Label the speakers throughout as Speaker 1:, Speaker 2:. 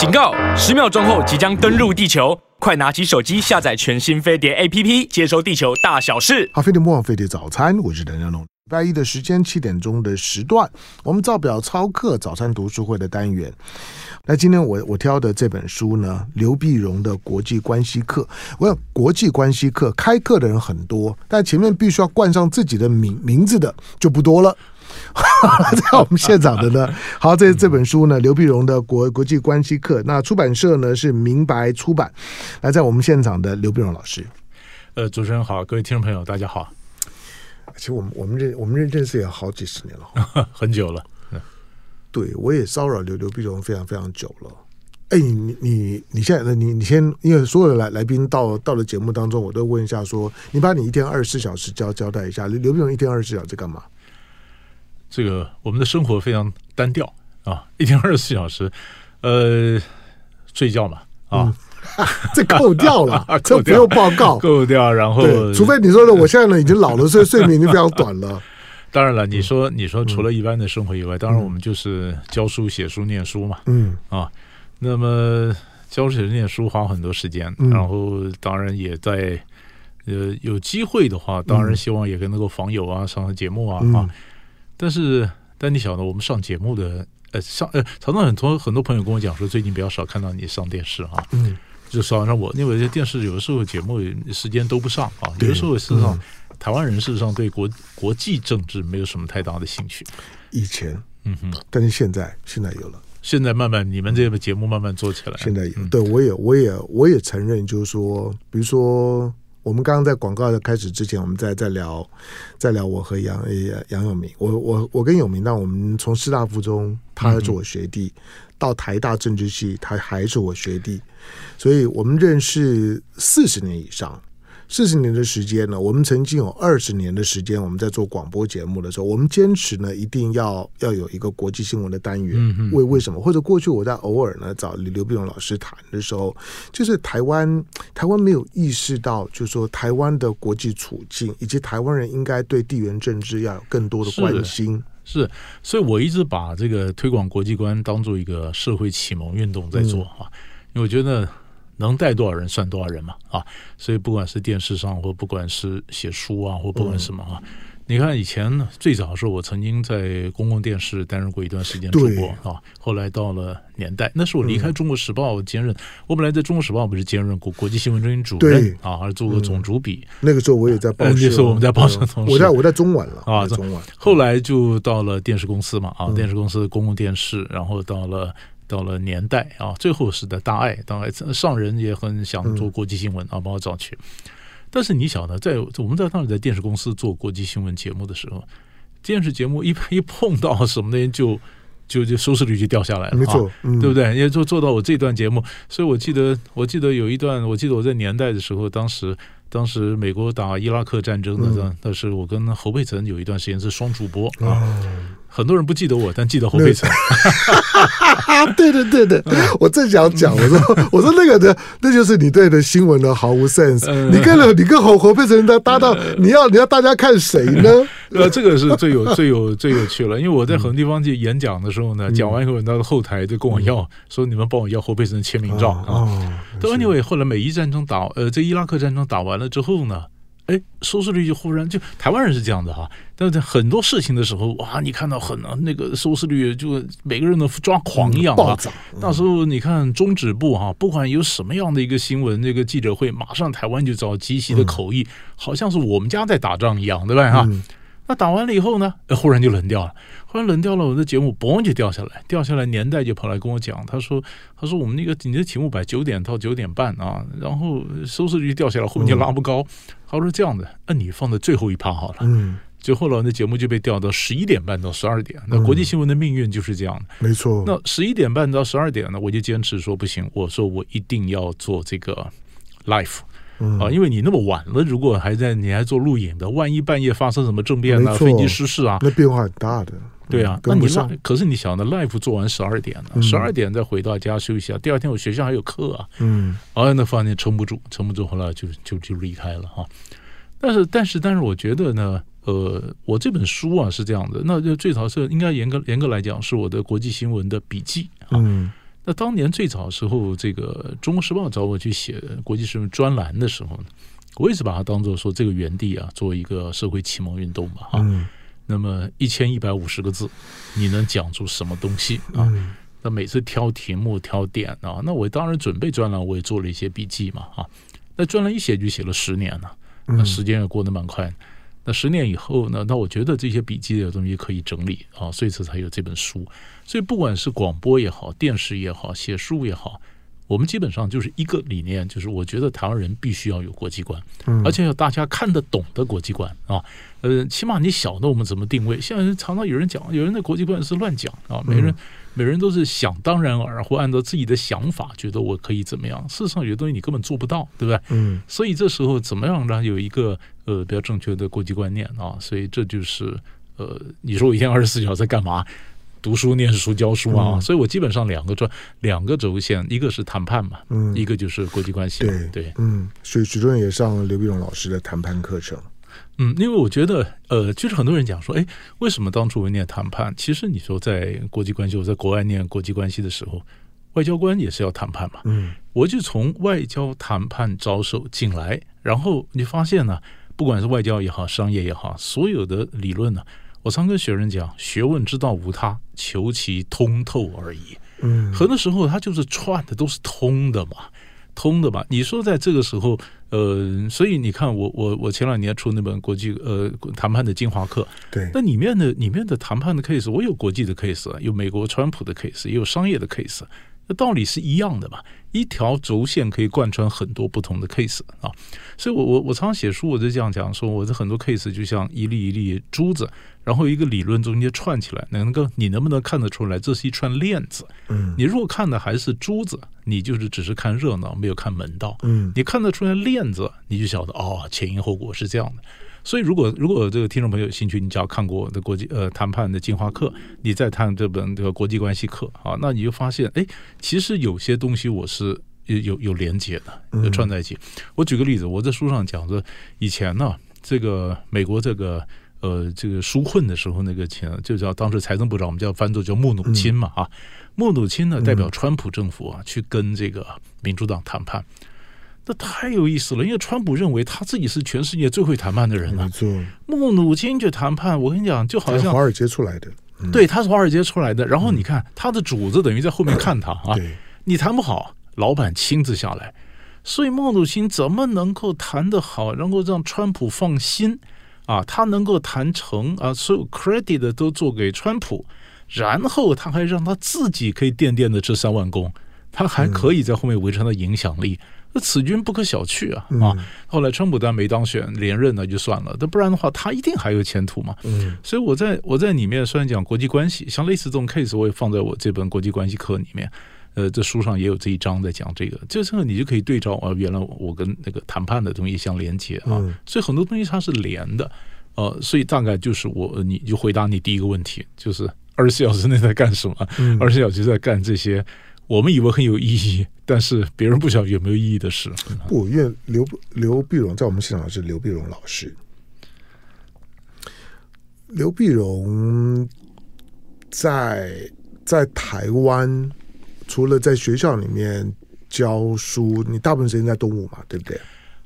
Speaker 1: 警告！十秒钟后即将登陆地球，快拿起手机下载全新飞碟 APP，接收地球大小事。
Speaker 2: 好，飞碟魔王飞碟早餐，我是邓家龙。礼拜一的时间七点钟的时段，我们照表操课早餐读书会的单元。那今天我我挑的这本书呢，刘碧荣的《国际关系课》。我想国际关系课开课的人很多，但前面必须要冠上自己的名名字的就不多了。在我们现场的呢，好，这这本书呢，刘碧荣的国国际关系课，那出版社呢是明白出版。来，在我们现场的刘碧荣老师，
Speaker 3: 呃，主持人好，各位听众朋友，大家好。
Speaker 2: 其实我们我们认我们认认识也好几十年了，
Speaker 3: 很久了。
Speaker 2: 对，我也骚扰刘刘碧荣非常非常久了。哎，你你你现在你你先，因为所有的来来宾到到了节目当中，我都问一下说，你把你一天二十四小时交交代一下，刘刘必荣一天二十四小时干嘛？
Speaker 3: 这个我们的生活非常单调啊，一天二十四小时，呃，睡觉嘛啊，嗯、
Speaker 2: 这够掉了，这不用报告，
Speaker 3: 够掉。然后，
Speaker 2: 除非你说的，我现在呢已经老了，所以睡眠已经非常短了。
Speaker 3: 当然了，你说你说除了一般的生活以外，嗯、当然我们就是教书、写书、念书嘛。嗯。啊，那么教书、写书、念书花很多时间，嗯、然后当然也在呃有机会的话，当然希望也跟能够访友啊，上上节目啊、嗯、啊。但是，但你晓得，我们上节目的，呃，上呃，常常很多很多朋友跟我讲说，最近比较少看到你上电视啊，嗯，就少让我，因为这电视有的时候节目时间都不上啊，有的时候事实上，台湾人事实上对国国际政治没有什么太大的兴趣。
Speaker 2: 以前，嗯哼，但是现在现在有了，
Speaker 3: 现在慢慢你们这个节目慢慢做起来，
Speaker 2: 现在有，对我也我也我也承认，就是说，比如说。我们刚刚在广告的开始之前，我们在在聊，在聊我和杨杨永明。我我我跟永明，那我们从师大附中，他是我学弟，到台大政治系，他还是我学弟，所以我们认识四十年以上。四十年的时间呢，我们曾经有二十年的时间，我们在做广播节目的时候，我们坚持呢，一定要要有一个国际新闻的单元。为、嗯、为什么？或者过去我在偶尔呢找刘碧荣老师谈的时候，就是台湾台湾没有意识到，就是说台湾的国际处境，以及台湾人应该对地缘政治要有更多的关心。
Speaker 3: 是，所以我一直把这个推广国际观当做一个社会启蒙运动在做啊，嗯、因为我觉得。能带多少人算多少人嘛啊！所以不管是电视上，或不管是写书啊，或不管什么啊，嗯、你看以前呢，最早的时候我曾经在公共电视担任过一段时间主播啊。后来到了年代，那是我离开《中国时报》兼任。嗯、我本来在《中国时报》不是兼任国国际新闻中心主任啊，还是做过总主笔、嗯。那个时候我也在报社，那时候我们在报社同时，
Speaker 2: 我在我在中晚了啊，中晚。
Speaker 3: 后来就到了电视公司嘛啊，电视公司公共电视，然后到了。到了年代啊，最后是的大爱，当然上人也很想做国际新闻啊，把我找去。但是你晓得，在我们在当时在电视公司做国际新闻节目的时候，电视节目一一碰到什么东西就就就收视率就掉下来了，没错，对不对？也就做到我这段节目，所以我记得我记得有一段，我记得我在年代的时候，当时当时美国打伊拉克战争的，但是我跟侯佩岑有一段时间是双主播啊。很多人不记得我，但记得侯佩岑。
Speaker 2: 对对对对，我正想讲，我说 我说那个的，那就是你对的新闻的毫无 sense。你跟了你跟侯侯佩岑的搭档，你要你要大家看谁呢？
Speaker 3: 呃，这个是最有最有最有趣了，因为我在很多地方去演讲的时候呢，讲完以后，到后台就跟我要说，你们帮我要侯佩岑的签名照啊。但 anyway，后来美伊战争打呃，这伊拉克战争打完了之后呢？哎，收视率就忽然就台湾人是这样的哈，但是在很多事情的时候，哇，你看到很那个收视率就每个人都抓狂一样啊。那时候你看中止部哈，不管有什么样的一个新闻，那个记者会马上台湾就找极其的口译，好像是我们家在打仗一样，对吧？哈。那打完了以后呢，忽然就冷掉了，忽然冷掉了，我的节目嘣就掉下来，掉下来，年代就跑来跟我讲，他说，他说我们那个你的节目摆九点到九点半啊，然后收视率掉下来，后面就拉不高。他说这样的，那你放在最后一趴好了。嗯，最后来那节目就被调到十一点半到十二点。那国际新闻的命运就是这样的，
Speaker 2: 没错。
Speaker 3: 那十一点半到十二点呢，我就坚持说不行，我说我一定要做这个 live。啊，因为你那么晚了，如果还在你还做录影的，万一半夜发生什么政变啊，飞机失事啊，
Speaker 2: 那变化很大的。
Speaker 3: 对啊，那你可是你想的 l i f e 做完十二点了，十二点再回到家休息啊，第二天我学校还有课啊。嗯，啊，那发现撑不住，撑不住，后来就就就离开了哈。但是但是但是，我觉得呢，呃，我这本书啊是这样的，那就最早是应该严格严格来讲是我的国际新闻的笔记啊。嗯。那当年最早时候，这个《中国时报》找我去写国际新闻专栏的时候呢，我一直把它当做说这个园地啊，做一个社会启蒙运动嘛，哈、嗯。那么一千一百五十个字，你能讲出什么东西啊？嗯、那每次挑题目、挑点啊，那我当然准备专栏，我也做了一些笔记嘛，哈。那专栏一写就写了十年了，那时间也过得蛮快。那十年以后呢？那我觉得这些笔记的东西可以整理啊，所以这才有这本书。所以不管是广播也好，电视也好，写书也好，我们基本上就是一个理念，就是我觉得台湾人必须要有国际观，而且要大家看得懂的国际观啊。呃，起码你晓得我们怎么定位。现在常常有人讲，有人的国际观是乱讲啊，没人。每人都是想当然而，或按照自己的想法觉得我可以怎么样。事实上，有些东西你根本做不到，对不对？嗯。所以这时候怎么样让有一个呃比较正确的国际观念啊？所以这就是呃，你说我一天二十四小时在干嘛？读书、念书、教书啊。嗯、所以我基本上两个转两个轴线，一个是谈判嘛，嗯，一个就是国际关系。对对，
Speaker 2: 嗯。所以许多人也上刘必荣老师的谈判课程。
Speaker 3: 嗯，因为我觉得，呃，就是很多人讲说，哎，为什么当初我念谈判？其实你说在国际关系，我在国外念国际关系的时候，外交官也是要谈判嘛。嗯，我就从外交谈判招手进来，然后你发现呢，不管是外交也好，商业也好，所有的理论呢，我常跟学生讲，学问之道无他，求其通透而已。嗯，很多时候它就是串的都是通的嘛。通的吧？你说在这个时候，呃，所以你看我，我我我前两年出那本国际呃谈判的精华课，
Speaker 2: 对，
Speaker 3: 那里面的里面的谈判的 case，我有国际的 case，有美国川普的 case，也有商业的 case。道理是一样的嘛，一条轴线可以贯穿很多不同的 case 啊，所以我我我常常写书，我就这样讲说，我的很多 case 就像一粒一粒珠子，然后一个理论中间串起来，能够你能不能看得出来，这是一串链子？嗯，你如果看的还是珠子，你就是只是看热闹，没有看门道。嗯，你看得出来链子，你就晓得哦，前因后果是这样的。所以，如果如果这个听众朋友有兴趣，你只要看过我的国际呃谈判的进化课，你再看这本这个国际关系课啊，那你就发现，哎，其实有些东西我是有有有连接的，有串在一起。我举个例子，我在书上讲说，以前呢，这个美国这个呃这个纾困的时候，那个钱就叫当时财政部长，我们叫翻作叫穆努钦嘛啊，穆努钦呢代表川普政府啊去跟这个民主党谈判。这太有意思了，因为川普认为他自己是全世界最会谈判的人了。没错，孟努金去谈判，我跟你讲，就好像
Speaker 2: 华尔街出来的。嗯、
Speaker 3: 对，他是华尔街出来的。然后你看，他的主子等于在后面看他啊。对，你谈不好，老板亲自下来。所以孟努钦怎么能够谈得好，能够让川普放心啊？他能够谈成啊，所有 credit 都做给川普，然后他还让他自己可以垫垫的这三万工，他还可以在后面维持他的影响力。嗯那此君不可小觑啊！啊，后来川普当然没当选连任那就算了，那不然的话，他一定还有前途嘛。嗯，所以我在我在里面虽然讲国际关系，像类似这种 case，我也放在我这本国际关系课里面。呃，这书上也有这一章在讲这个，就这个你就可以对照啊，原来我跟那个谈判的东西相连接啊，所以很多东西它是连的。呃，所以大概就是我，你就回答你第一个问题，就是二十四小时内在干什么？二十四小时在干这些。我们以为很有意义，但是别人不晓得有没有意义的事。
Speaker 2: 不，因为刘刘碧荣在我们现场是刘碧荣老师。刘碧荣在在台湾，除了在学校里面教书，你大部分时间在东吴嘛，对不对？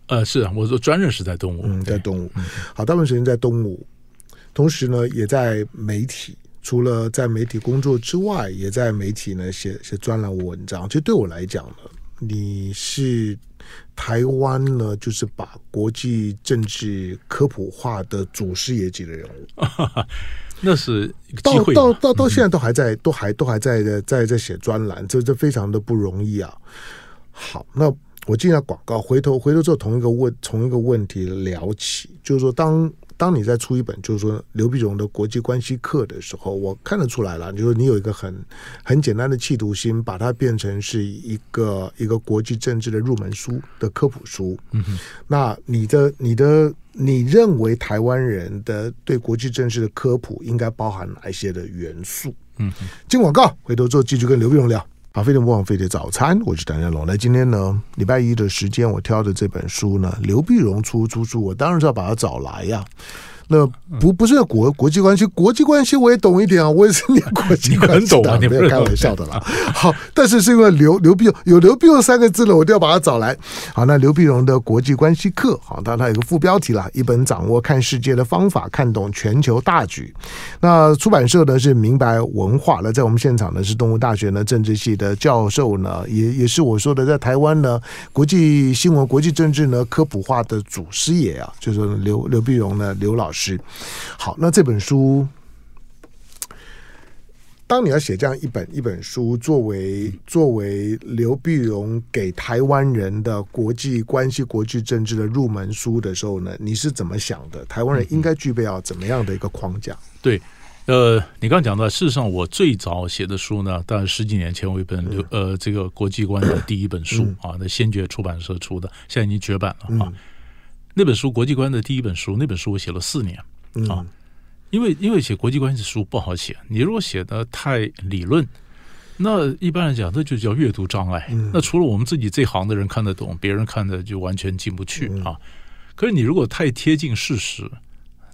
Speaker 3: 呃，是啊，我说专任是在东吴，
Speaker 2: 嗯，在东吴。好，大部分时间在东吴，同时呢，也在媒体。除了在媒体工作之外，也在媒体呢写写专栏文章。其实对我来讲呢，你是台湾呢，就是把国际政治科普化的祖师爷级的人物。
Speaker 3: 那是
Speaker 2: 到到到到现在都还在，嗯、都还都还在在在，在写专栏，这这非常的不容易啊。好，那我进下广告，回头回头之后，同一个问同一个问题聊起，就是说当。当你在出一本就是说刘必荣的国际关系课的时候，我看得出来了，就是你有一个很很简单的企图心，把它变成是一个一个国际政治的入门书的科普书。嗯哼，那你的你的你认为台湾人的对国际政治的科普应该包含哪一些的元素？嗯哼，进广告，回头之后继续跟刘必荣聊。好，飞碟不枉费的早餐，我是谭家龙。那今天呢，礼拜一的时间，我挑的这本书呢，刘碧荣出出书，我当然是要把它找来呀。那不不是国国际关系，国际关系我也懂一点啊，我也是念 国际关系的，没有开玩笑的啦。好，但是是因为刘刘必荣有刘必荣三个字了，我就要把它找来。好，那刘必荣的国际关系课，好，它它有个副标题啦，一本掌握看世界的方法，看懂全球大局。那出版社呢是明白文化，那在我们现场呢是东吴大学呢政治系的教授呢，也也是我说的在台湾呢国际新闻、国际政治呢科普化的祖师爷啊，就是刘刘必荣呢刘老师。是，好，那这本书，当你要写这样一本一本书，作为作为刘碧荣给台湾人的国际关系、国际政治的入门书的时候呢，你是怎么想的？台湾人应该具备要怎么样的一个框架？
Speaker 3: 对，呃，你刚刚讲到，事实上我最早写的书呢，当然十几年前，我一本刘呃这个国际观的第一本书啊，那先觉出版社出的，现在已经绝版了啊。那本书《国际观》的第一本书，那本书我写了四年啊，因为因为写国际关系书不好写，你如果写的太理论，那一般来讲那就叫阅读障碍。那除了我们自己这行的人看得懂，别人看的就完全进不去啊。可是你如果太贴近事实，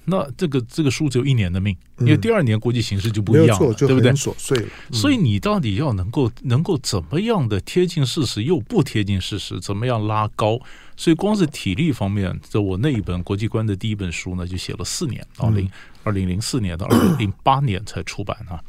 Speaker 3: 那这个这个书只有一年的命，因为第二年国际形势就不一样了，对不对？
Speaker 2: 琐碎。
Speaker 3: 所以你到底要能够能够怎么样的贴近事实，又不贴近事实，怎么样拉高？所以光是体力方面，在我那一本国际观的第一本书呢，就写了四年，到零二零零四年到二零零八年才出版啊。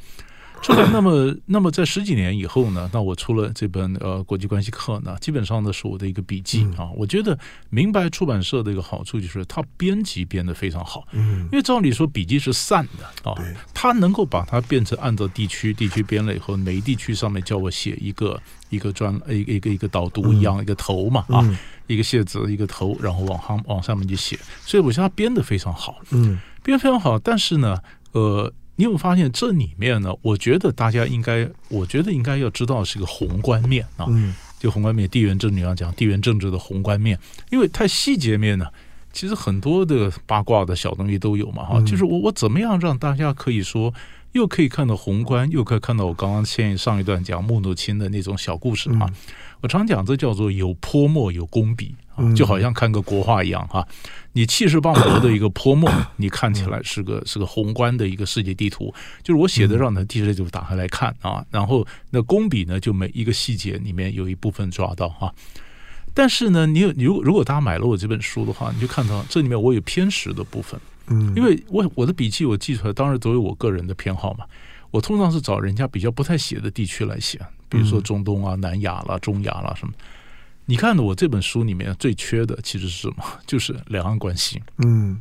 Speaker 3: 出版那么那么在十几年以后呢，那我出了这本呃国际关系课呢，基本上呢是我的一个笔记啊。我觉得明白出版社的一个好处就是它编辑编得非常好，因为照理说笔记是散的啊，它能够把它变成按照地区地区编了以后，每一地区上面叫我写一个一个专一个一个一个导读一样一个头嘛啊，一个谢字一个头，然后往上往上面去写，所以我觉得它编得非常好，嗯，编得非常好，但是呢，呃。你有发现这里面呢？我觉得大家应该，我觉得应该要知道是个宏观面啊。嗯，就宏观面，地缘政治你要讲地缘政治的宏观面，因为太细节面呢，其实很多的八卦的小东西都有嘛哈。就是我我怎么样让大家可以说又可以看到宏观，又可以看到我刚刚先上一段讲木努钦的那种小故事啊。我常讲这叫做有泼墨有工笔啊，就好像看个国画一样哈。你气势磅礴的一个泼墨，你看起来是个是个宏观的一个世界地图，就是我写的，让他地势就打开来看啊。然后那工笔呢，就每一个细节里面有一部分抓到哈。但是呢，你有你如果如果大家买了我这本书的话，你就看到这里面我有偏食的部分，嗯，因为我我的笔记我记出来，当然都有我个人的偏好嘛。我通常是找人家比较不太写的地区来写，比如说中东啊、南亚啦、中亚啦什么。你看的我这本书里面最缺的其实是什么？就是两岸关系，嗯，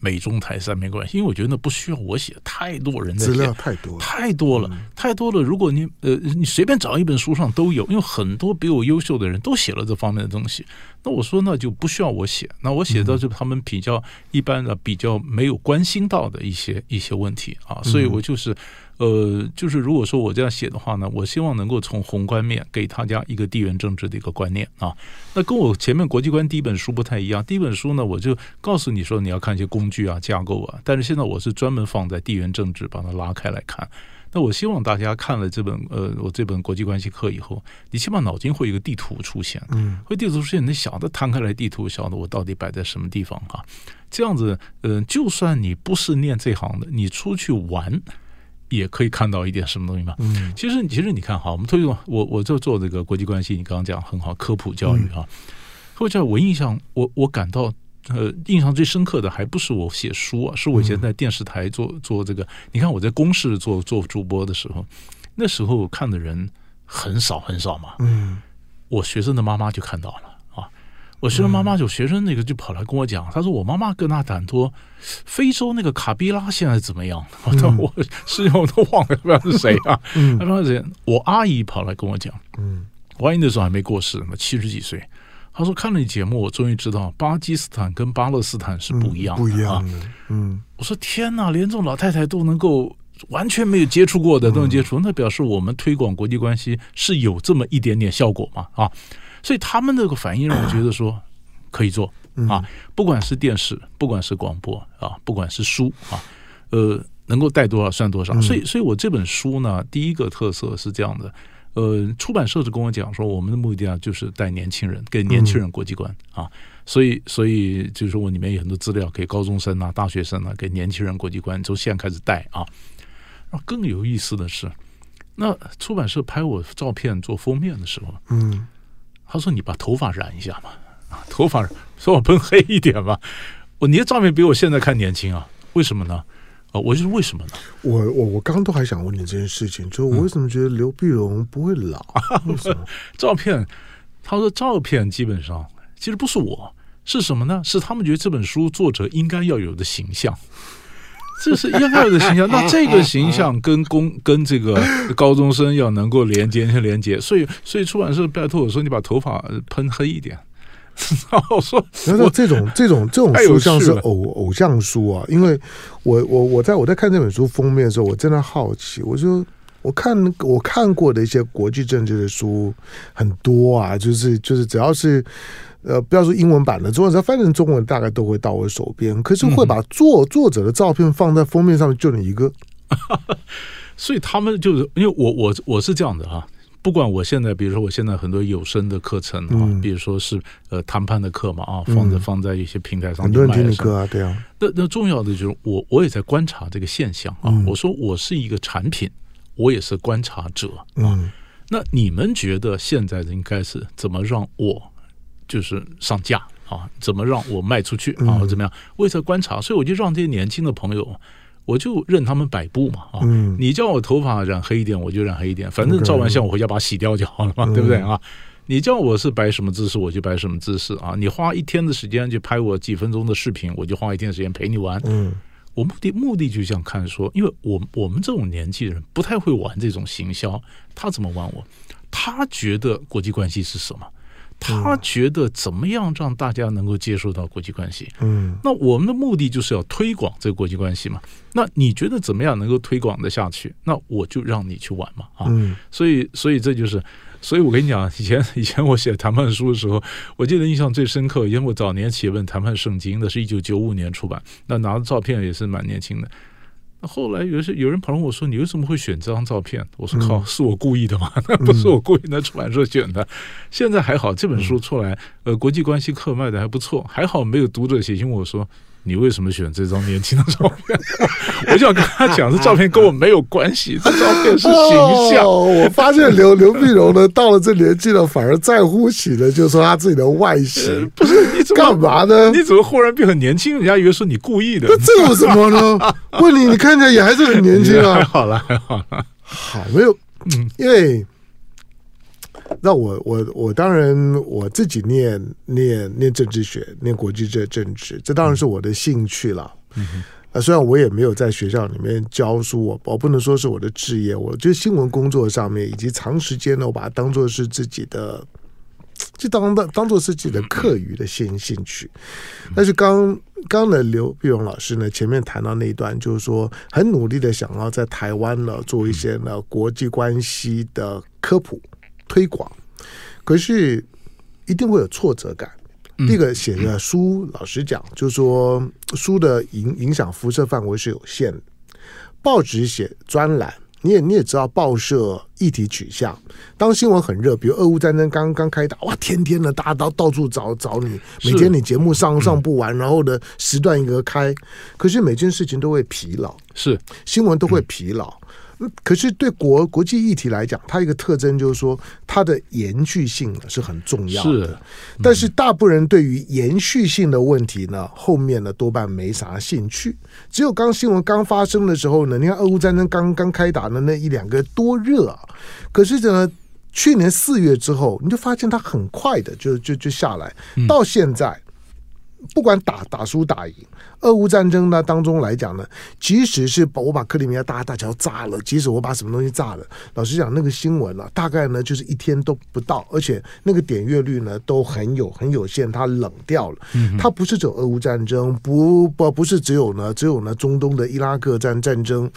Speaker 3: 美中台三边关系。因为我觉得那不需要我写，太多人在写，
Speaker 2: 资料太多
Speaker 3: 太多了，太多了。如果你呃，你随便找一本书上都有，因为很多比我优秀的人都写了这方面的东西。那我说那就不需要我写，那我写的就他们比较一般的、比较没有关心到的一些一些问题啊，所以我就是。呃，就是如果说我这样写的话呢，我希望能够从宏观面给大家一个地缘政治的一个观念啊。那跟我前面国际观第一本书不太一样，第一本书呢，我就告诉你说你要看一些工具啊、架构啊，但是现在我是专门放在地缘政治，把它拉开来看。那我希望大家看了这本呃我这本国际关系课以后，你起码脑筋会有一个地图出现，嗯，会地图出现，你晓得摊开来地图，晓得我到底摆在什么地方啊。这样子，呃，就算你不是念这行的，你出去玩。也可以看到一点什么东西吗？嗯，其实其实你看哈，我们推动我我就做这个国际关系，你刚刚讲很好，科普教育啊，或者我印象我我感到呃印象最深刻的，还不是我写书啊，是我以前在电视台做做这个。你看我在公视做做主播的时候，那时候看的人很少很少嘛。嗯，我学生的妈妈就看到了。我学生妈妈就学生那个就跑来跟我讲，他说我妈妈跟他谈说，非洲那个卡比拉现在怎么样？我说我是我都忘了，不知道是谁啊？他说谁？我阿姨跑来跟我讲，嗯，我阿姨那时候还没过世，嘛七十几岁。他说看了你节目，我终于知道巴基斯坦跟巴勒斯坦是不一样的，不一样的。嗯，我说天哪，连这种老太太都能够完全没有接触过的都能接触，那表示我们推广国际关系是有这么一点点效果嘛？啊？所以他们那个反应让我觉得说 可以做啊，不管是电视，不管是广播啊，不管是书啊，呃，能够带多少算多少。所以，所以我这本书呢，第一个特色是这样的，呃，出版社是跟我讲说，我们的目的啊，就是带年轻人，给年轻人国际观、嗯、啊。所以，所以就是说我里面有很多资料给高中生啊、大学生啊，给年轻人国际观，从现在开始带啊。更有意思的是，那出版社拍我照片做封面的时候，嗯，他说你把头发染一下嘛，啊头发说我喷黑一点吧。我你的照片比我现在看年轻啊，为什么呢？啊，我就是为什么呢？
Speaker 2: 我我我刚刚都还想问你这件事情，就我为什么觉得刘碧荣不会老？为什么？
Speaker 3: 照片，他说照片基本上其实不是我，是什么呢？是他们觉得这本书作者应该要有的形象。这是婴儿的形象，那这个形象跟公跟这个高中生要能够连接连接，所以所以出版社拜托我说，你把头发喷黑一点。然后我说，
Speaker 2: 然后这种这种这种书像是偶偶像书啊，因为我我我在我在看这本书封面的时候，我真的好奇，我就我看我看过的一些国际政治的书很多啊，就是就是只要是。呃，不要说英文版的，中文翻成中文大概都会到我手边。可是会把作作者的照片放在封面上面，就你一个。
Speaker 3: 所以他们就是因为我我我是这样的哈，不管我现在，比如说我现在很多有声的课程啊，嗯、比如说是呃谈判的课嘛啊，放在放在一些平台上，
Speaker 2: 很多人听你课啊，对啊。
Speaker 3: 那那重要的就是我我也在观察这个现象啊。嗯、我说我是一个产品，我也是观察者啊。嗯、那你们觉得现在应该是怎么让我？就是上架啊，怎么让我卖出去啊？或怎么样？我也在观察，所以我就让这些年轻的朋友，我就任他们摆布嘛啊！你叫我头发染黑一点，我就染黑一点，反正照完相我回家把它洗掉就好了嘛，对不对啊？你叫我是摆什么姿势，我就摆什么姿势啊！你花一天的时间去拍我几分钟的视频，我就花一天的时间陪你玩。嗯，我目的目的就想看说，因为我我们这种年纪的人不太会玩这种行销，他怎么玩我？他觉得国际关系是什么？他觉得怎么样让大家能够接受到国际关系？嗯，那我们的目的就是要推广这个国际关系嘛。那你觉得怎么样能够推广得下去？那我就让你去玩嘛啊。嗯，所以所以这就是，所以我跟你讲，以前 以前我写谈判书的时候，我记得印象最深刻，因为我早年写一本谈判圣经，的是一九九五年出版，那拿的照片也是蛮年轻的。那后来有些有人跑问我说：“你为什么会选这张照片？”我说：“靠，是我故意的吗？那不是我故意，那出版社选的。现在还好，这本书出来，呃，国际关系课卖的还不错，还好没有读者写信我说。”你为什么选这张年轻的照片？我就想跟他讲，这照片跟我没有关系，这照片是形象。
Speaker 2: 哦、我发现刘刘碧荣呢，到了这年纪了，反而在乎起了，就是说他自己的外形。呃、
Speaker 3: 不是你怎么干嘛呢？你怎么忽然变很年轻？人家以为是你故意的。
Speaker 2: 那这有什么呢？问你，你看起来也还是很年轻啊。
Speaker 3: 还 好了，还好了。
Speaker 2: 好，没有，嗯，因为。那我我我当然我自己念念念政治学，念国际这政治，这当然是我的兴趣了。嗯哼，啊，虽然我也没有在学校里面教书，我我不能说是我的职业，我就新闻工作上面以及长时间呢，我把它当做是自己的，就当当当做是自己的课余的兴兴趣。但是刚刚的刘碧荣老师呢，前面谈到那一段，就是说很努力的想要在台湾呢做一些呢国际关系的科普。推广，可是一定会有挫折感。第一个写的书，老实讲，就是说书的影影响辐射范围是有限的。报纸写专栏，你也你也知道报社议题取向。当新闻很热，比如俄乌战争刚刚开打，哇，天天的大家到到处找找你，每天你节目上上不完，然后呢时段一个开，可是每件事情都会疲劳，
Speaker 3: 是
Speaker 2: 新闻都会疲劳。可是对国国际议题来讲，它一个特征就是说，它的延续性是很重要的。是，但是大部分人对于延续性的问题呢，后面呢多半没啥兴趣。只有刚新闻刚发生的时候呢，你看俄乌战争刚刚开打的那一两个多热啊！可是呢，去年四月之后，你就发现它很快的就就就下来，到现在，不管打打输打赢。俄乌战争呢当中来讲呢，即使是把我把克里米亚大大桥炸了，即使我把什么东西炸了，老实讲，那个新闻啊，大概呢就是一天都不到，而且那个点阅率呢都很有很有限，它冷掉了。它不是只有俄乌战争，不不不是只有呢只有呢中东的伊拉克战战争，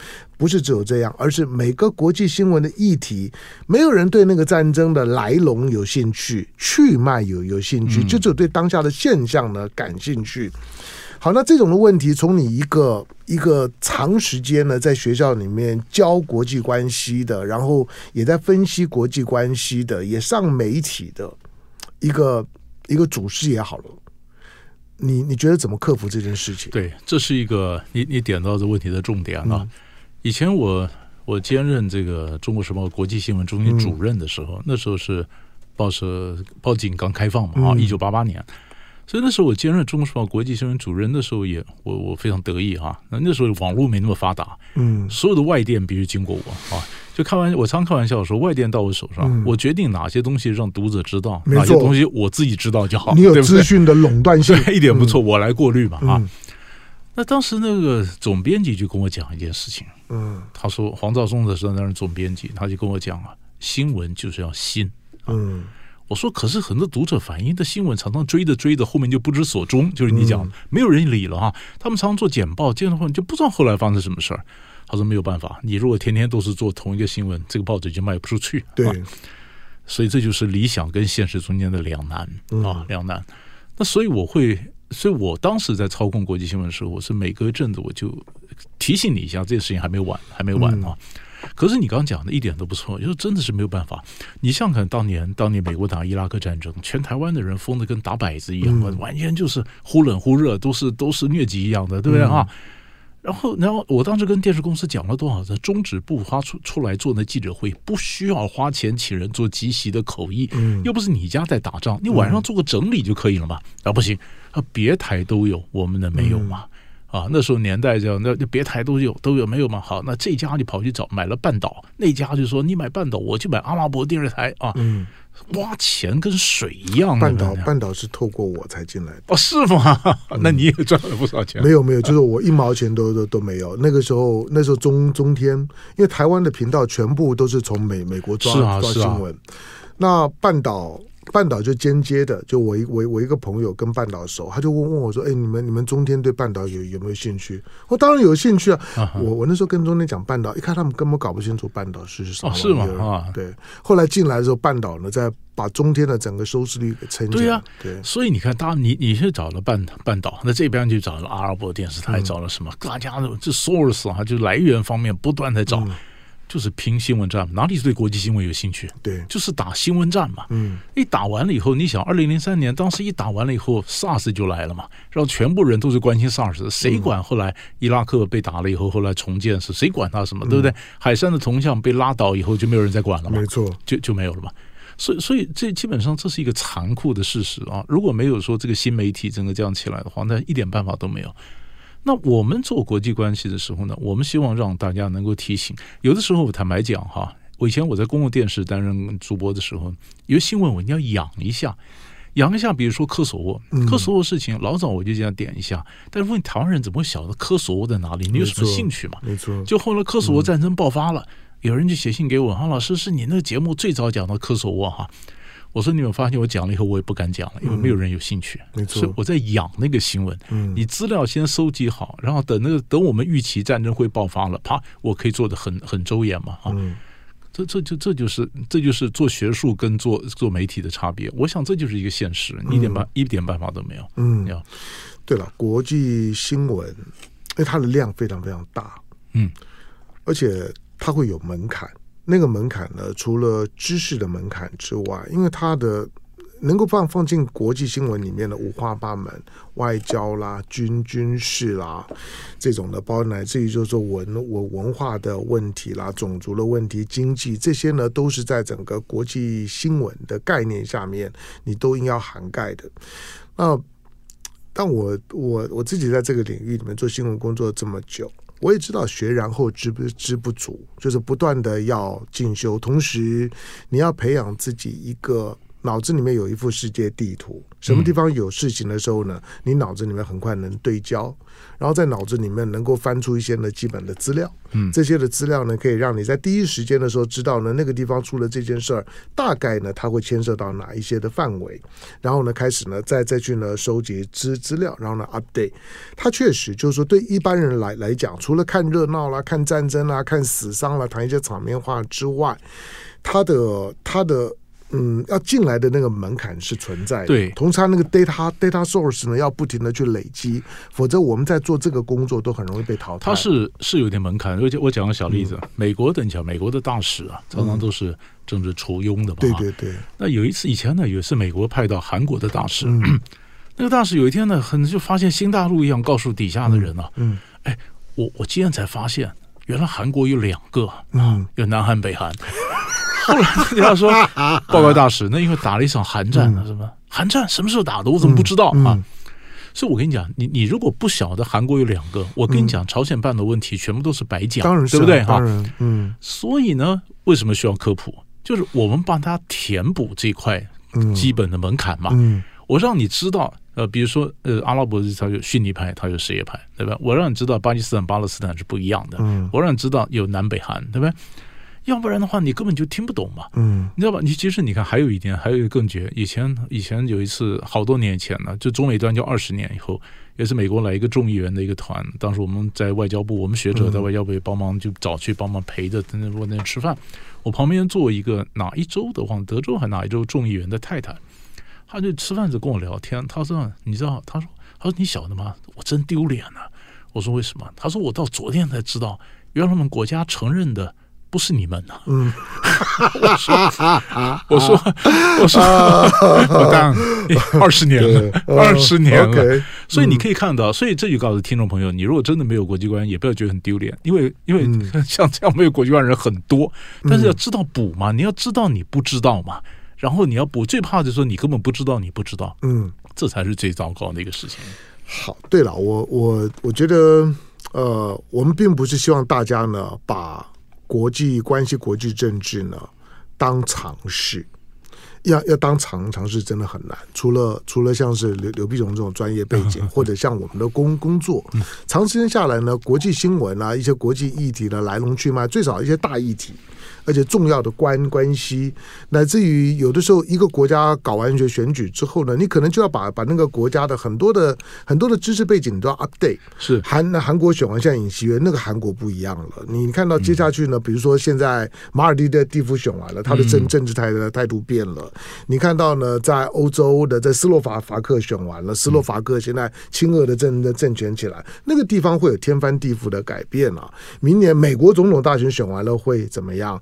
Speaker 2: 不是只有这样，而是每个国际新闻的议题，没有人对那个战争的来龙有兴趣，去脉有有兴趣，就只有对当下的现象呢感兴趣。好，那这种的问题，从你一个一个长时间呢，在学校里面教国际关系的，然后也在分析国际关系的，也上媒体的一个一个主事也好了，你你觉得怎么克服这件事情？
Speaker 3: 对，这是一个你你点到的问题的重点啊。嗯、以前我我兼任这个《中国时报》国际新闻中心主任的时候，嗯、那时候是报社报警刚开放嘛啊，一九八八年。所以那时候我兼任《中国时报》国际新闻主任的时候也，也我我非常得意哈。那那时候网络没那么发达，嗯，所有的外电必须经过我啊。就开玩笑，我常开玩笑说，外电到我手上，嗯、我决定哪些东西让读者知道，哪些东西我自己知道就好。
Speaker 2: 你有资讯的垄断性，
Speaker 3: 一点不错，嗯、我来过滤嘛啊。
Speaker 2: 嗯、
Speaker 3: 那当时那个总编辑就跟我讲一件事情，
Speaker 2: 嗯，
Speaker 3: 他说黄兆松的时候那是总编辑，他就跟我讲啊，新闻就是要新，啊、
Speaker 2: 嗯。
Speaker 3: 我说，可是很多读者反映的新闻常常追着追着，后面就不知所终，就是你讲，没有人理了啊。他们常常做简报，这样的话你就不知道后来发生什么事儿。他说没有办法，你如果天天都是做同一个新闻，这个报纸就卖不出去。
Speaker 2: 对，
Speaker 3: 所以这就是理想跟现实中间的两难啊，两难。那所以我会，所以我当时在操控国际新闻的时候，我是每隔一阵子我就提醒你一下，这件事情还没完，还没完啊。可是你刚刚讲的一点都不错，就是真的是没有办法。你像看当年，当年美国打伊拉克战争，全台湾的人疯的跟打摆子一样，嗯、完全就是忽冷忽热，都是都是疟疾一样的，对不对啊？嗯、然后，然后我当时跟电视公司讲了多少次，中指部发出出来做那记者会，不需要花钱请人做集席的口译，嗯、又不是你家在打仗，你晚上做个整理就可以了嘛？嗯、啊，不行，啊，别台都有，我们的没有嘛。嗯啊，那时候年代这样，那别台都有都有没有嘛？好，那这家就跑去找买了半岛，那家就说你买半岛，我就买阿拉伯电视台啊。嗯，花钱跟水一样。
Speaker 2: 半岛半岛是透过我才进来的
Speaker 3: 哦，是吗？那你也赚了不少钱？
Speaker 2: 嗯、没有没有，就是我一毛钱都都都没有。那个时候那时候中中天，因为台湾的频道全部都是从美美国抓抓新闻，那半岛。半岛就间接的，就我一我我一个朋友跟半岛熟，他就问问我说：“哎，你们你们中天对半岛有有没有兴趣？”我当然有兴趣啊！啊我我那时候跟中天讲半岛，一看他们根本搞不清楚半岛是什么。哦，
Speaker 3: 是吗？啊，
Speaker 2: 对。后来进来的时候，半岛呢，再把中天的整个收视率给撑起来。对呀、啊，对。
Speaker 3: 所以你看，当你你是找了半半岛，那这边就找了阿拉伯电视台，找了什么？嗯、大家的这 source 啊，就来源方面不断的找。嗯就是拼新闻战，哪里是对国际新闻有兴趣？
Speaker 2: 对，
Speaker 3: 就是打新闻战嘛。
Speaker 2: 嗯，
Speaker 3: 一打完了以后，你想，二零零三年当时一打完了以后，SARS 就来了嘛，让全部人都是关心 SARS，谁管后来伊拉克被打了以后，后来重建是谁管他什么，对不对？嗯、海山的铜像被拉倒以后，就没有人再管了嘛，
Speaker 2: 没错，
Speaker 3: 就就没有了嘛。所以，所以这基本上这是一个残酷的事实啊！如果没有说这个新媒体整个这样起来的话，那一点办法都没有。那我们做国际关系的时候呢，我们希望让大家能够提醒。有的时候我坦白讲哈，我以前我在公共电视担任主播的时候，有新闻我一定要养一下，养一下。比如说科索沃，科索沃事情，老早我就这样点一下。但是问台湾人怎么会晓得科索沃在哪里？你有什么兴趣吗？
Speaker 2: 没错。
Speaker 3: 就后来科索沃战争爆发了，有人就写信给我，哈，老师是你那个节目最早讲到科索沃哈。我说：“你有发现我讲了以后，我也不敢讲了，因为没有人有兴趣。嗯、没错，所以我在养那个新闻。嗯，你资料先收集好，然后等那个等我们预期战争会爆发了，啪，我可以做的很很周延嘛。啊，
Speaker 2: 嗯、
Speaker 3: 这这就这就是这就是做学术跟做做媒体的差别。我想这就是一个现实，你一点办、嗯、一点办法都没有。
Speaker 2: 嗯，
Speaker 3: 要
Speaker 2: 对了，国际新闻，因为它的量非常非常大，
Speaker 3: 嗯，
Speaker 2: 而且它会有门槛。”那个门槛呢，除了知识的门槛之外，因为它的能够放放进国际新闻里面的五花八门，外交啦、军军事啦这种的，包括乃至于就是说文文文化的问题啦、种族的问题、经济这些呢，都是在整个国际新闻的概念下面，你都应要涵盖的。那但我我我自己在这个领域里面做新闻工作这么久。我也知道学然后知不知不足，就是不断的要进修，同时你要培养自己一个。脑子里面有一幅世界地图，什么地方有事情的时候呢？你脑子里面很快能对焦，然后在脑子里面能够翻出一些呢基本的资料。嗯，这些的资料呢，可以让你在第一时间的时候知道呢那个地方出了这件事儿，大概呢它会牵涉到哪一些的范围，然后呢开始呢再再去呢收集资资料，然后呢 update。它确实就是说对一般人来来讲，除了看热闹啦、看战争啦、看死伤啦、谈一些场面话之外，它的它的。嗯，要进来的那个门槛是存在的。
Speaker 3: 对，
Speaker 2: 同时它那个 data data source 呢，要不停的去累积，否则我们在做这个工作都很容易被淘汰。
Speaker 3: 它是是有点门槛。而且我讲个小例子，嗯、美国等讲美国的大使啊，常常都是政治簇拥的嘛。
Speaker 2: 对对对。
Speaker 3: 那有一次以前呢，有一次美国派到韩国的大使，
Speaker 2: 嗯、
Speaker 3: 那个大使有一天呢，很就发现新大陆一样，告诉底下的人啊，
Speaker 2: 嗯，
Speaker 3: 哎，我我今天才发现，原来韩国有两个，
Speaker 2: 嗯，
Speaker 3: 有南韩北韩。后来人家说，报告大使，那因为打了一场寒战呢，是吧？寒战什么时候打的？我怎么不知道啊？所以我跟你讲，你你如果不晓得韩国有两个，我跟你讲，朝鲜半岛问题全部都是白讲，
Speaker 2: 当然
Speaker 3: 对不
Speaker 2: 对？哈，嗯。
Speaker 3: 所以呢，为什么需要科普？就是我们帮他填补这块基本的门槛嘛。我让你知道，呃，比如说，呃，阿拉伯它有逊尼派，它有什叶派，对吧？我让你知道巴基斯坦、巴勒斯坦是不一样的。我让你知道有南北韩，对不对？要不然的话，你根本就听不懂嘛。
Speaker 2: 嗯，
Speaker 3: 你知道吧？你其实你看，还有一点，还有一个更绝。以前以前有一次，好多年前呢，就中美断交二十年以后，也是美国来一个众议员的一个团。当时我们在外交部，我们学者在外交部也帮忙，就找去帮忙陪着在那在那吃饭。我旁边坐一个哪一州的，忘德州还哪一州众议员的太太，他就吃饭时跟我聊天。他说：“你知道？他说，他说你晓得吗？我真丢脸啊！”我说：“为什么？”他说：“我到昨天才知道，原来我们国家承认的。”不是你们呐、啊！
Speaker 2: 嗯，
Speaker 3: 我说，我说，我说，我当二十年了，二十年了。所以你可以看到，所以这就告诉听众朋友，你如果真的没有国际观，也不要觉得很丢脸，因为因为 像这样没有国际观的人很多，但是要知道补嘛，你要知道你不知道嘛，然后你要补，最怕就是说你根本不知道你不知道，
Speaker 2: 嗯，
Speaker 3: 这才是最糟糕的一个事情。
Speaker 2: 好，对了，我我我觉得，呃，我们并不是希望大家呢把。国际关系、国际政治呢，当尝试，要要当尝尝试真的很难。除了除了像是刘刘必荣这种专业背景，或者像我们的工工作，长时间下来呢，国际新闻啊，一些国际议题的来龙去脉，最少一些大议题。而且重要的关关系，乃至于有的时候，一个国家搞完选选举之后呢，你可能就要把把那个国家的很多的很多的知识背景都要 update。
Speaker 3: 是
Speaker 2: 韩韩国选完现在尹锡悦，那个韩国不一样了。你看到接下去呢，嗯、比如说现在马尔地的地夫选完了，他的政政治态的态度变了。嗯、你看到呢，在欧洲的在斯洛伐伐克选完了，斯洛伐克现在亲俄的政的政权起来，那个地方会有天翻地覆的改变啊。明年美国总统大选选完了会怎么样？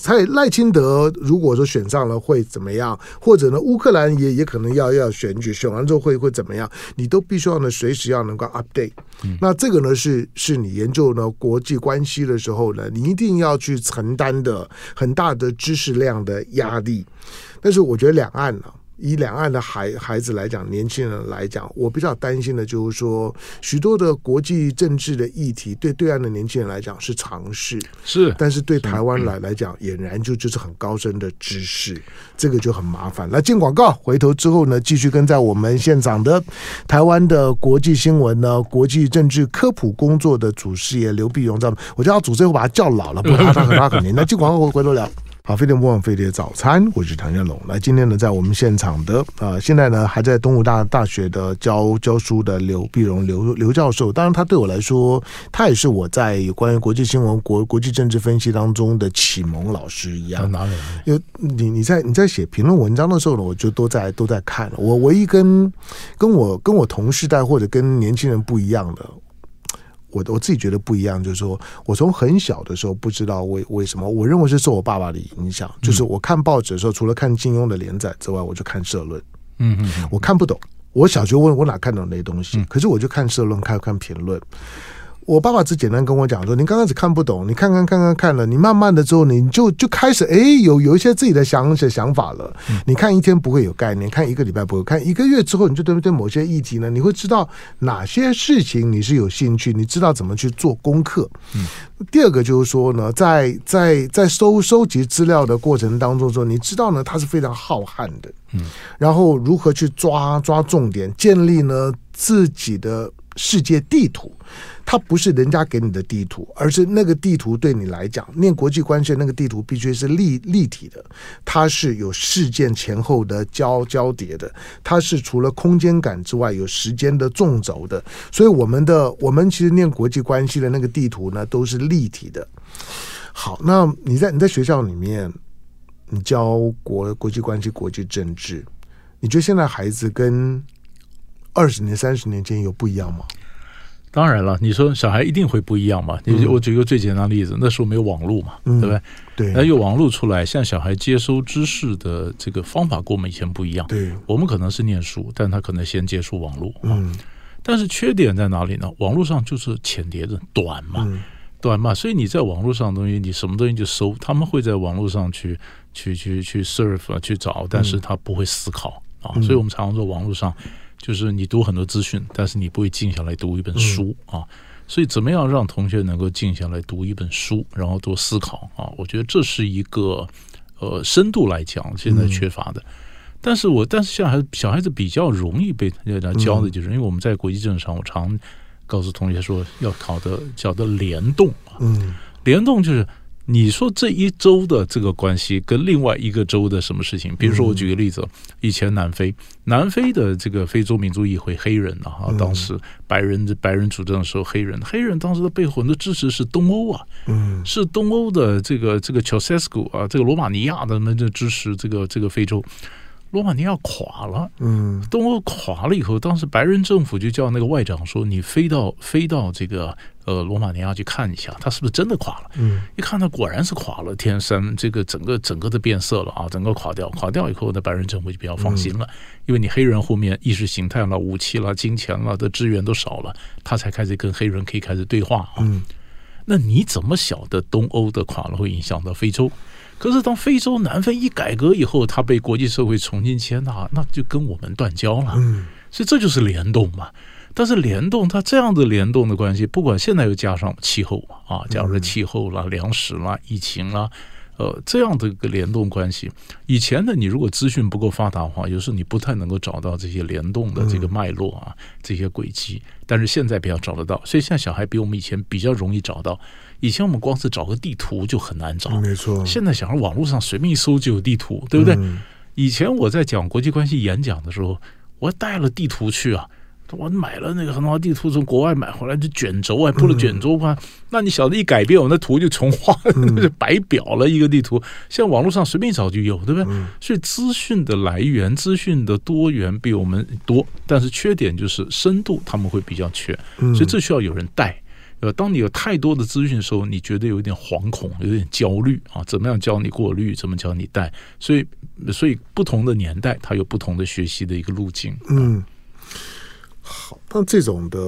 Speaker 2: 蔡赖清德如果说选上了会怎么样？或者呢，乌克兰也也可能要要选举，选完之后会会怎么样？你都必须要呢，随时要能够 update。嗯、那这个呢，是是你研究呢国际关系的时候呢，你一定要去承担的很大的知识量的压力。但是我觉得两岸呢。以两岸的孩孩子来讲，年轻人来讲，我比较担心的就是说，许多的国际政治的议题，对对岸的年轻人来讲是常识，
Speaker 3: 是，
Speaker 2: 但是对台湾来来讲，俨然就就是很高深的知识，这个就很麻烦。来进广告，回头之后呢，继续跟在我们现场的台湾的国际新闻呢，国际政治科普工作的主师爷刘碧荣，这样，我叫他主持人，我把他叫老了，不他他很他很年。那进广告回回头聊。好，飞碟不枉飞碟早餐，我是唐建龙。来，今天呢，在我们现场的啊、呃，现在呢还在东吴大大学的教教书的刘碧荣刘刘教授，当然他对我来说，他也是我在有关于国际新闻、国国际政治分析当中的启蒙老师一样。
Speaker 3: 哪里？
Speaker 2: 因为你你在你在写评论文章的时候呢，我就都在都在看。我唯一跟跟我跟我同世代或者跟年轻人不一样的。我我自己觉得不一样，就是说我从很小的时候不知道为为什么，我认为是受我爸爸的影响，就是我看报纸的时候，除了看金庸的连载之外，我就看社论。
Speaker 3: 嗯嗯，
Speaker 2: 我看不懂，我小学问我哪看懂那些东西？可是我就看社论，看看评论。我爸爸只简单跟我讲说：“你刚开始看不懂，你看看看看看了，你慢慢的之后，你就就开始哎，有有一些自己的想想想法了。你看一天不会有概念，看一个礼拜不会，看一个月之后，你就对对某些议题呢，你会知道哪些事情你是有兴趣，你知道怎么去做功课。嗯，第二个就是说呢，在在在收收集资料的过程当中说，你知道呢，它是非常浩瀚的。嗯，然后如何去抓抓重点，建立呢自己的世界地图。”它不是人家给你的地图，而是那个地图对你来讲，念国际关系那个地图必须是立立体的，它是有事件前后的交交叠的，它是除了空间感之外有时间的纵轴的。所以我们的我们其实念国际关系的那个地图呢，都是立体的。好，那你在你在学校里面，你教国国际关系、国际政治，你觉得现在孩子跟二十年、三十年间有不一样吗？
Speaker 3: 当然了，你说小孩一定会不一样嘛？你我举一个最简单的例子，那时候没有网络嘛，嗯、对不对？
Speaker 2: 对。
Speaker 3: 那有网络出来，现在小孩接收知识的这个方法跟我们以前不一样。
Speaker 2: 对。
Speaker 3: 我们可能是念书，但他可能先接触网络。嗯。但是缺点在哪里呢？网络上就是浅碟子，短嘛，嗯、短嘛，所以你在网络上的东西，你什么东西就搜，他们会在网络上去去去去 surf 啊，去找，但是他不会思考、嗯、啊。所以我们常常说网络上。就是你读很多资讯，但是你不会静下来读一本书啊。所以怎么样让同学能够静下来读一本书，然后多思考啊？我觉得这是一个呃深度来讲现在缺乏的。但是我但是现在还小孩子比较容易被教的就是，因为我们在国际政治上，我常告诉同学说要考的叫的联动啊，嗯，联动就是。你说这一州的这个关系跟另外一个州的什么事情？比如说，我举个例子，以前南非，南非的这个非洲民族议会黑人啊，当时白人白人主政的时候，黑人黑人当时的背后很多支持是东欧啊，嗯，是东欧的这个这个乔塞斯古啊，这个罗马尼亚的那这支持这个这个非洲。罗马尼亚垮了，嗯，东欧垮了以后，当时白人政府就叫那个外长说：“你飞到飞到这个呃罗马尼亚去看一下，他是不是真的垮了？”嗯，一看他果然是垮了，天山这个整个整个的变色了啊，整个垮掉，垮掉以后，那白人政府就比较放心了，嗯，因为你黑人后面意识形态了、武器了、金钱了的资源都少了，他才开始跟黑人可以开始对话啊。嗯，那你怎么晓得东欧的垮了会影响到非洲？可是，当非洲南非一改革以后，他被国际社会重新接纳，那就跟我们断交了。嗯，所以这就是联动嘛。但是联动，它这样的联动的关系，不管现在又加上气候啊，加入气候啦、粮食啦、疫情啦，呃，这样的一个联动关系，以前呢，你如果资讯不够发达的话，有时候你不太能够找到这些联动的这个脉络啊，这些轨迹。但是现在比较找得到，所以现在小孩比我们以前比较容易找到。以前我们光是找个地图就很难找，
Speaker 2: 没错。
Speaker 3: 现在小孩网络上随便一搜就有地图，对不对？嗯、以前我在讲国际关系演讲的时候，我带了地图去啊，我买了那个很多地图从国外买回来，就卷轴还铺了卷轴吧。嗯、那你小子一改变，我那图就重画，那 就白表了一个地图。现在网络上随便找就有，对不对？嗯、所以资讯的来源、资讯的多元比我们多，但是缺点就是深度他们会比较缺，所以这需要有人带。呃，当你有太多的资讯的时候，你觉得有点惶恐，有点焦虑啊？怎么样教你过滤？怎么教你带？所以，所以不同的年代，它有不同的学习的一个路径。
Speaker 2: 嗯，好，那这种的。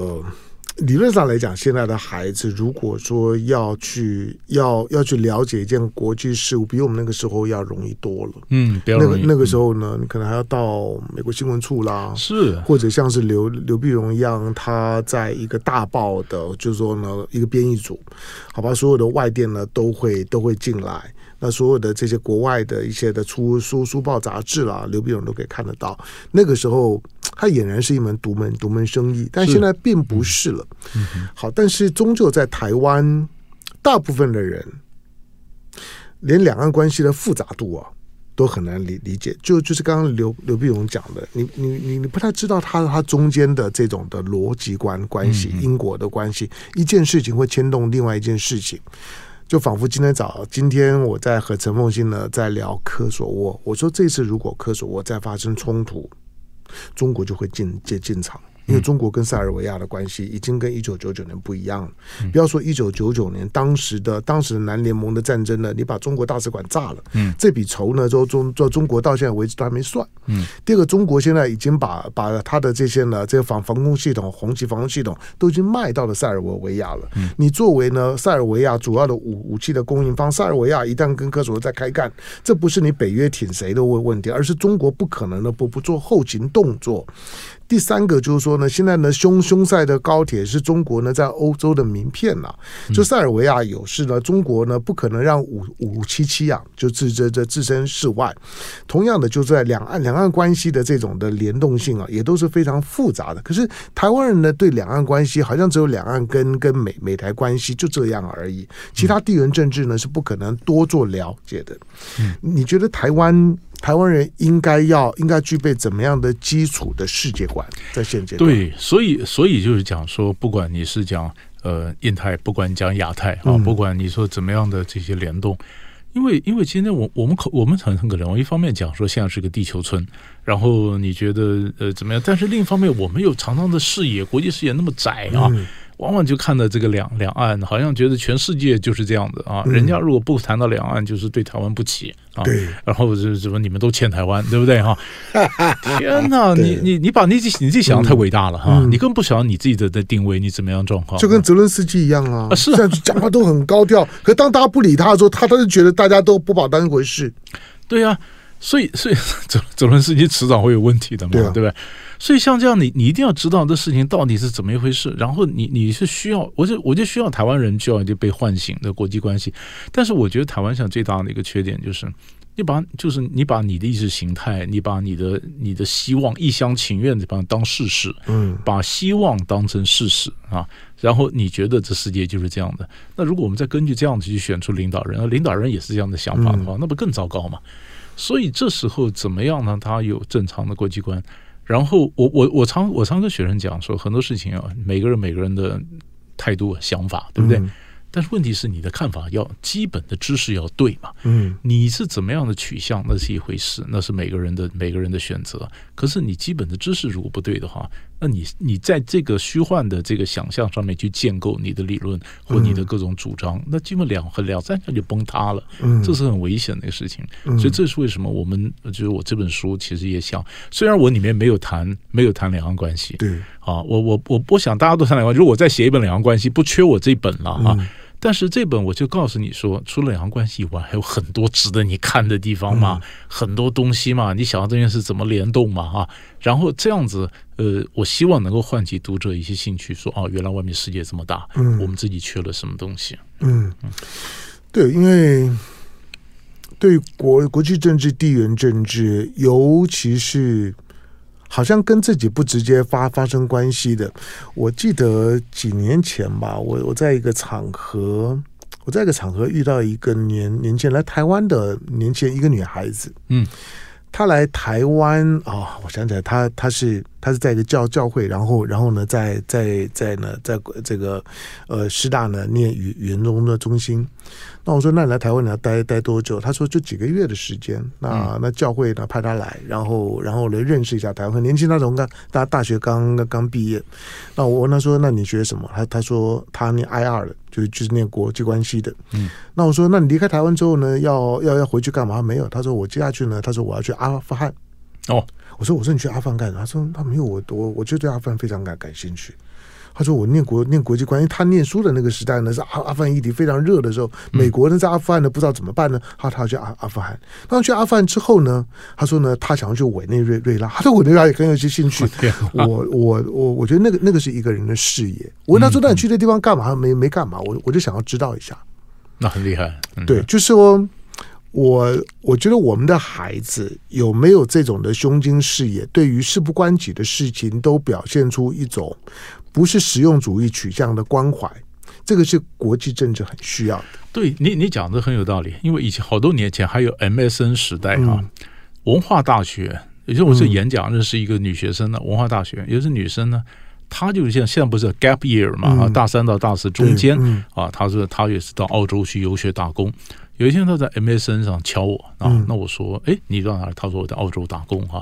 Speaker 2: 理论上来讲，现在的孩子如果说要去要要去了解一件国际事务，比我们那个时候要容易多了。
Speaker 3: 嗯，
Speaker 2: 那个那个时候呢，你可能还要到美国新闻处啦，
Speaker 3: 是
Speaker 2: 或者像是刘刘碧荣一样，他在一个大报的，就是说呢，一个编译组，好吧，所有的外电呢都会都会进来。那所有的这些国外的一些的出书书报杂志啦，刘碧荣都可以看得到。那个时候，他俨然是一门独门独门生意，但现在并不是了。嗯嗯、好，但是终究在台湾，大部分的人连两岸关系的复杂度啊，都很难理理解。就就是刚刚刘刘碧荣讲的，你你你你不太知道他他中间的这种的逻辑关关系、因果的关系，一件事情会牵动另外一件事情。就仿佛今天早，今天我在和陈凤新呢在聊科索沃，我说这次如果科索沃再发生冲突，中国就会进进进场。因为中国跟塞尔维亚的关系已经跟一九九九年不一样了。不要说一九九九年当时的当时的南联盟的战争呢，你把中国大使馆炸了，嗯，这笔仇呢，就中就中国到现在为止都还没算。嗯，第二个，中国现在已经把把他的这些呢，这个防防空系统、红旗防空系统都已经卖到了塞尔维亚了。嗯，你作为呢塞尔维亚主要的武武器的供应方，塞尔维亚一旦跟科索沃在开干，这不是你北约挺谁的问问题，而是中国不可能的不不做后勤动作。第三个就是说呢，现在呢，匈匈塞的高铁是中国呢在欧洲的名片呐。就塞尔维亚有事呢，中国呢不可能让五五七七啊就置这这置身事外。同样的，就在两岸两岸关系的这种的联动性啊，也都是非常复杂的。可是台湾人呢对两岸关系好像只有两岸跟跟美美台关系就这样而已，其他地缘政治呢是不可能多做了解的。你觉得台湾？台湾人应该要应该具备怎么样的基础的世界观，在现阶段？
Speaker 3: 对，所以所以就是讲说，不管你是讲呃印太，不管讲亚太啊，不管你说怎么样的这些联动，因为因为今天我我们可我们很很可能，我一方面讲说现在是个地球村，然后你觉得呃怎么样？但是另一方面，我们有常常的视野，国际视野那么窄啊。嗯往往就看到这个两两岸，好像觉得全世界就是这样子啊。人家如果不谈到两岸，就是对台湾不起啊。对，然后是什么？你们都欠台湾，对不对哈？天哪，你你你把你自己你自己想的太伟大了哈！你更不晓得你自己的的定位，你怎么样状况？
Speaker 2: 就跟泽伦斯基一样啊，
Speaker 3: 是
Speaker 2: 讲话都很高调，可当大家不理他的时候，他他就觉得大家都不把当一回事。
Speaker 3: 对呀，所以所以 泽泽伦斯基迟早会有问题的嘛，对不对？所以像这样，你你一定要知道这事情到底是怎么一回事，然后你你是需要，我就我就需要台湾人就要就被唤醒的国际关系。但是我觉得台湾现在最大的一个缺点就是，你把就是你把你的意识形态，你把你的你的希望一厢情愿的把它当事实，嗯，把希望当成事实啊，然后你觉得这世界就是这样的。那如果我们再根据这样子去选出领导人，而领导人也是这样的想法的话，那不更糟糕吗？所以这时候怎么样呢？他有正常的国际观。然后我我我常我常跟学生讲说，很多事情啊，每个人每个人的态度想法，对不对？嗯但是问题是，你的看法要基本的知识要对嘛？嗯，你是怎么样的取向，那是一回事，那是每个人的每个人的选择。可是你基本的知识如果不对的话，那你你在这个虚幻的这个想象上面去建构你的理论或你的各种主张，嗯、那基本两和两三下就崩塌了。嗯，这是很危险的一个事情。嗯、所以这是为什么我们就是我这本书其实也想，虽然我里面没有谈没有谈两岸关系，
Speaker 2: 对
Speaker 3: 啊，我我我我想大家都谈两岸，如果我再写一本两岸关系，不缺我这一本了啊。嗯但是这本我就告诉你说，除了两岸关系以外，还有很多值得你看的地方嘛，嗯、很多东西嘛，你想到这件事怎么联动嘛，啊，然后这样子，呃，我希望能够唤起读者一些兴趣，说，哦，原来外面世界这么大，嗯，我们自己缺了什么东西？
Speaker 2: 嗯，对，因为对国国际政治、地缘政治，尤其是。好像跟自己不直接发发生关系的。我记得几年前吧，我我在一个场合，我在一个场合遇到一个年年轻人来台湾的年轻人，一个女孩子，嗯，她来台湾啊、哦，我想起来，她她是她是在一个教教会，然后然后呢，在在在呢，在这个呃师大呢念语语言中的中心。那我说，那你来台湾你要待待多久？他说就几个月的时间。那那教会呢派他来，然后然后来认识一下台湾。很年轻那种，刚大大学刚刚毕业。那我问他说，那你学什么？他他说他念 IR 的，就是就是念国际关系的。嗯。那我说，那你离开台湾之后呢，要要要回去干嘛？没有。他说我接下去呢，他说我要去阿富汗。哦。我说我说你去阿富汗干啥？他说他没有我我我就对阿富汗非常感感兴趣。他说：“我念国念国际关系，他念书的那个时代呢，是阿阿富汗议题非常热的时候。美国呢，在阿富汗呢，不知道怎么办呢？他他要去阿阿富汗。当去阿富汗之后呢，他说呢，他想要去委内瑞瑞拉。他对委内瑞拉也很有些兴趣。我我我我觉得那个那个是一个人的视野。我问他说：那你去这地方干嘛？没没干嘛？我我就想要知道一下。
Speaker 3: 那很厉害。
Speaker 2: 对，就是说，我我觉得我们的孩子有没有这种的胸襟视野，对于事不关己的事情，都表现出一种。”不是实用主义取向的关怀，这个是国际政治很需要的。
Speaker 3: 对你，你讲的很有道理。因为以前好多年前还有 MSN 时代啊，嗯、文化大学，也就是我是演讲认识一个女学生呢，嗯、文化大学也是女生呢，她就是像现在不是 gap year 嘛，大三到大四中间、嗯、啊，她说她也是到澳洲去游学打工。有一天他在 MSN 上敲我啊，嗯、那我说，哎，你到哪儿？他说我在澳洲打工哈。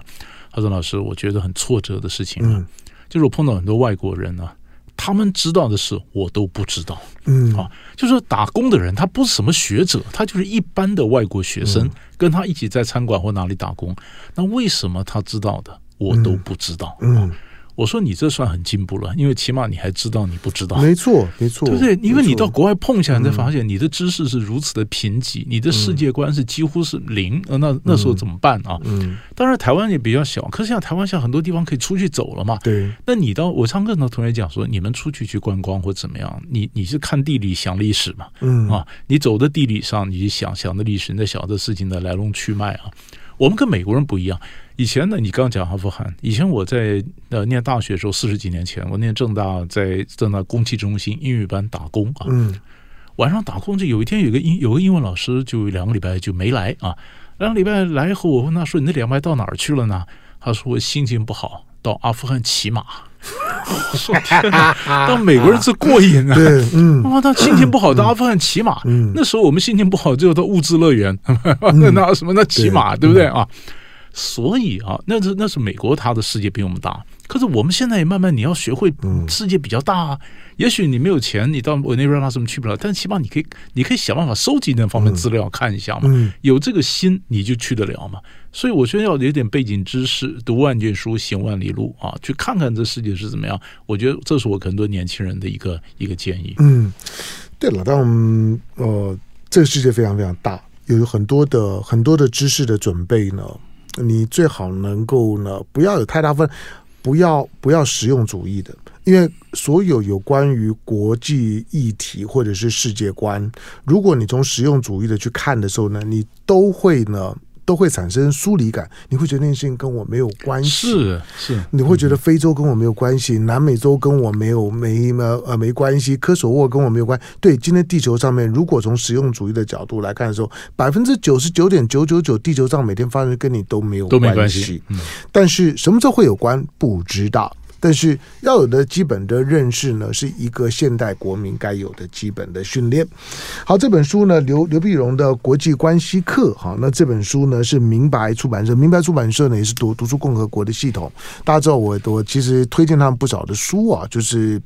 Speaker 3: 他说老师，我觉得很挫折的事情啊。嗯就是我碰到很多外国人呢、啊，他们知道的事我都不知道。嗯，啊，就是说打工的人，他不是什么学者，他就是一般的外国学生，跟他一起在餐馆或哪里打工。那为什么他知道的我都不知道？嗯。我说你这算很进步了，因为起码你还知道你不知道。
Speaker 2: 没错，没错，
Speaker 3: 对不对？因为你到国外碰一下，你才发现你的知识是如此的贫瘠，你的世界观是几乎是零。呃，那那时候怎么办啊？嗯，当然台湾也比较小，可是像台湾像很多地方可以出去走了嘛。
Speaker 2: 对。那
Speaker 3: 你到我常跟很多同学讲说，你们出去去观光或怎么样，你你是看地理想历史嘛？嗯啊，你走的地理上，你想想的历史，你在晓得事情的来龙去脉啊。我们跟美国人不一样。以前呢，你刚讲阿富汗。以前我在呃念大学的时候，四十几年前，我念正大，在正大公企中心英语班打工啊。嗯。晚上打工，就有一天有个英有个英文老师，就两个礼拜就没来啊。两个礼拜来以后，我问他说：“你那两个礼拜到哪儿去了呢？”他说：“我心情不好，到阿富汗骑马。” 说天哪，当美国人是过瘾啊！
Speaker 2: 对，嗯，
Speaker 3: 哇，他心情不好，到阿富汗骑马。嗯，那时候我们心情不好，就到物质乐园，那 那什么那骑马，对不对啊？所以啊，那是那是美国，他的世界比我们大。可是我们现在也慢慢，你要学会世界比较大啊。也许你没有钱，你到委内瑞拉什么去不了，但起码你可以，你可以想办法收集那方面资料看一下嘛。有这个心，你就去得了嘛。所以我觉得要有点背景知识，读万卷书，行万里路啊，去看看这世界是怎么样。我觉得这是我很多年轻人的一个一个建议。
Speaker 2: 嗯，对了，但我们呃，这个世界非常非常大，有很多的很多的知识的准备呢。你最好能够呢，不要有太大分，不要不要实用主义的，因为所有有关于国际议题或者是世界观，如果你从实用主义的去看的时候呢，你都会呢。都会产生疏离感，你会觉得那件事情跟我没有关系，
Speaker 3: 是是，
Speaker 2: 你会觉得非洲跟我没有关系，南美洲跟我没有没呃呃没关系，科索沃跟我没有关系。对，今天地球上面，如果从实用主义的角度来看的时候，百分之九十九点九九九，地球上每天发生跟你都没有
Speaker 3: 都没关系。嗯，
Speaker 2: 但是什么时候会有关，不知道。但是要有的基本的认识呢，是一个现代国民该有的基本的训练。好，这本书呢，刘刘碧荣的国际关系课，哈，那这本书呢是明白出版社，明白出版社呢也是读读书共和国的系统。大家知道我我其实推荐他们不少的书啊，就是。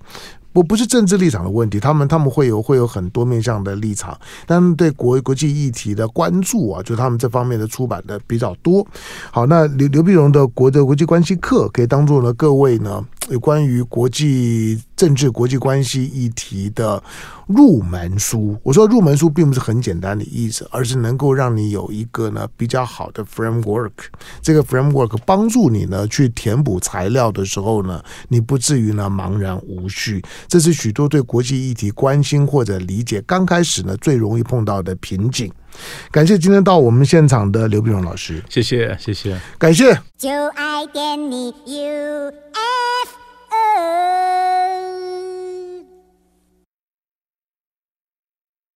Speaker 2: 不不是政治立场的问题，他们他们会有会有很多面向的立场，但对国国际议题的关注啊，就他们这方面的出版的比较多。好，那刘刘碧荣的国的国际关系课可以当做呢各位呢有关于国际政治、国际关系议题的入门书。我说入门书并不是很简单的意思，而是能够让你有一个呢比较好的 framework。这个 framework 帮助你呢去填补材料的时候呢，你不至于呢茫然无序。这是许多对国际议题关心或者理解刚开始呢最容易碰到的瓶颈。感谢今天到我们现场的刘碧荣老师。
Speaker 3: 谢谢谢谢。
Speaker 2: 感谢。
Speaker 4: 就爱你 ufo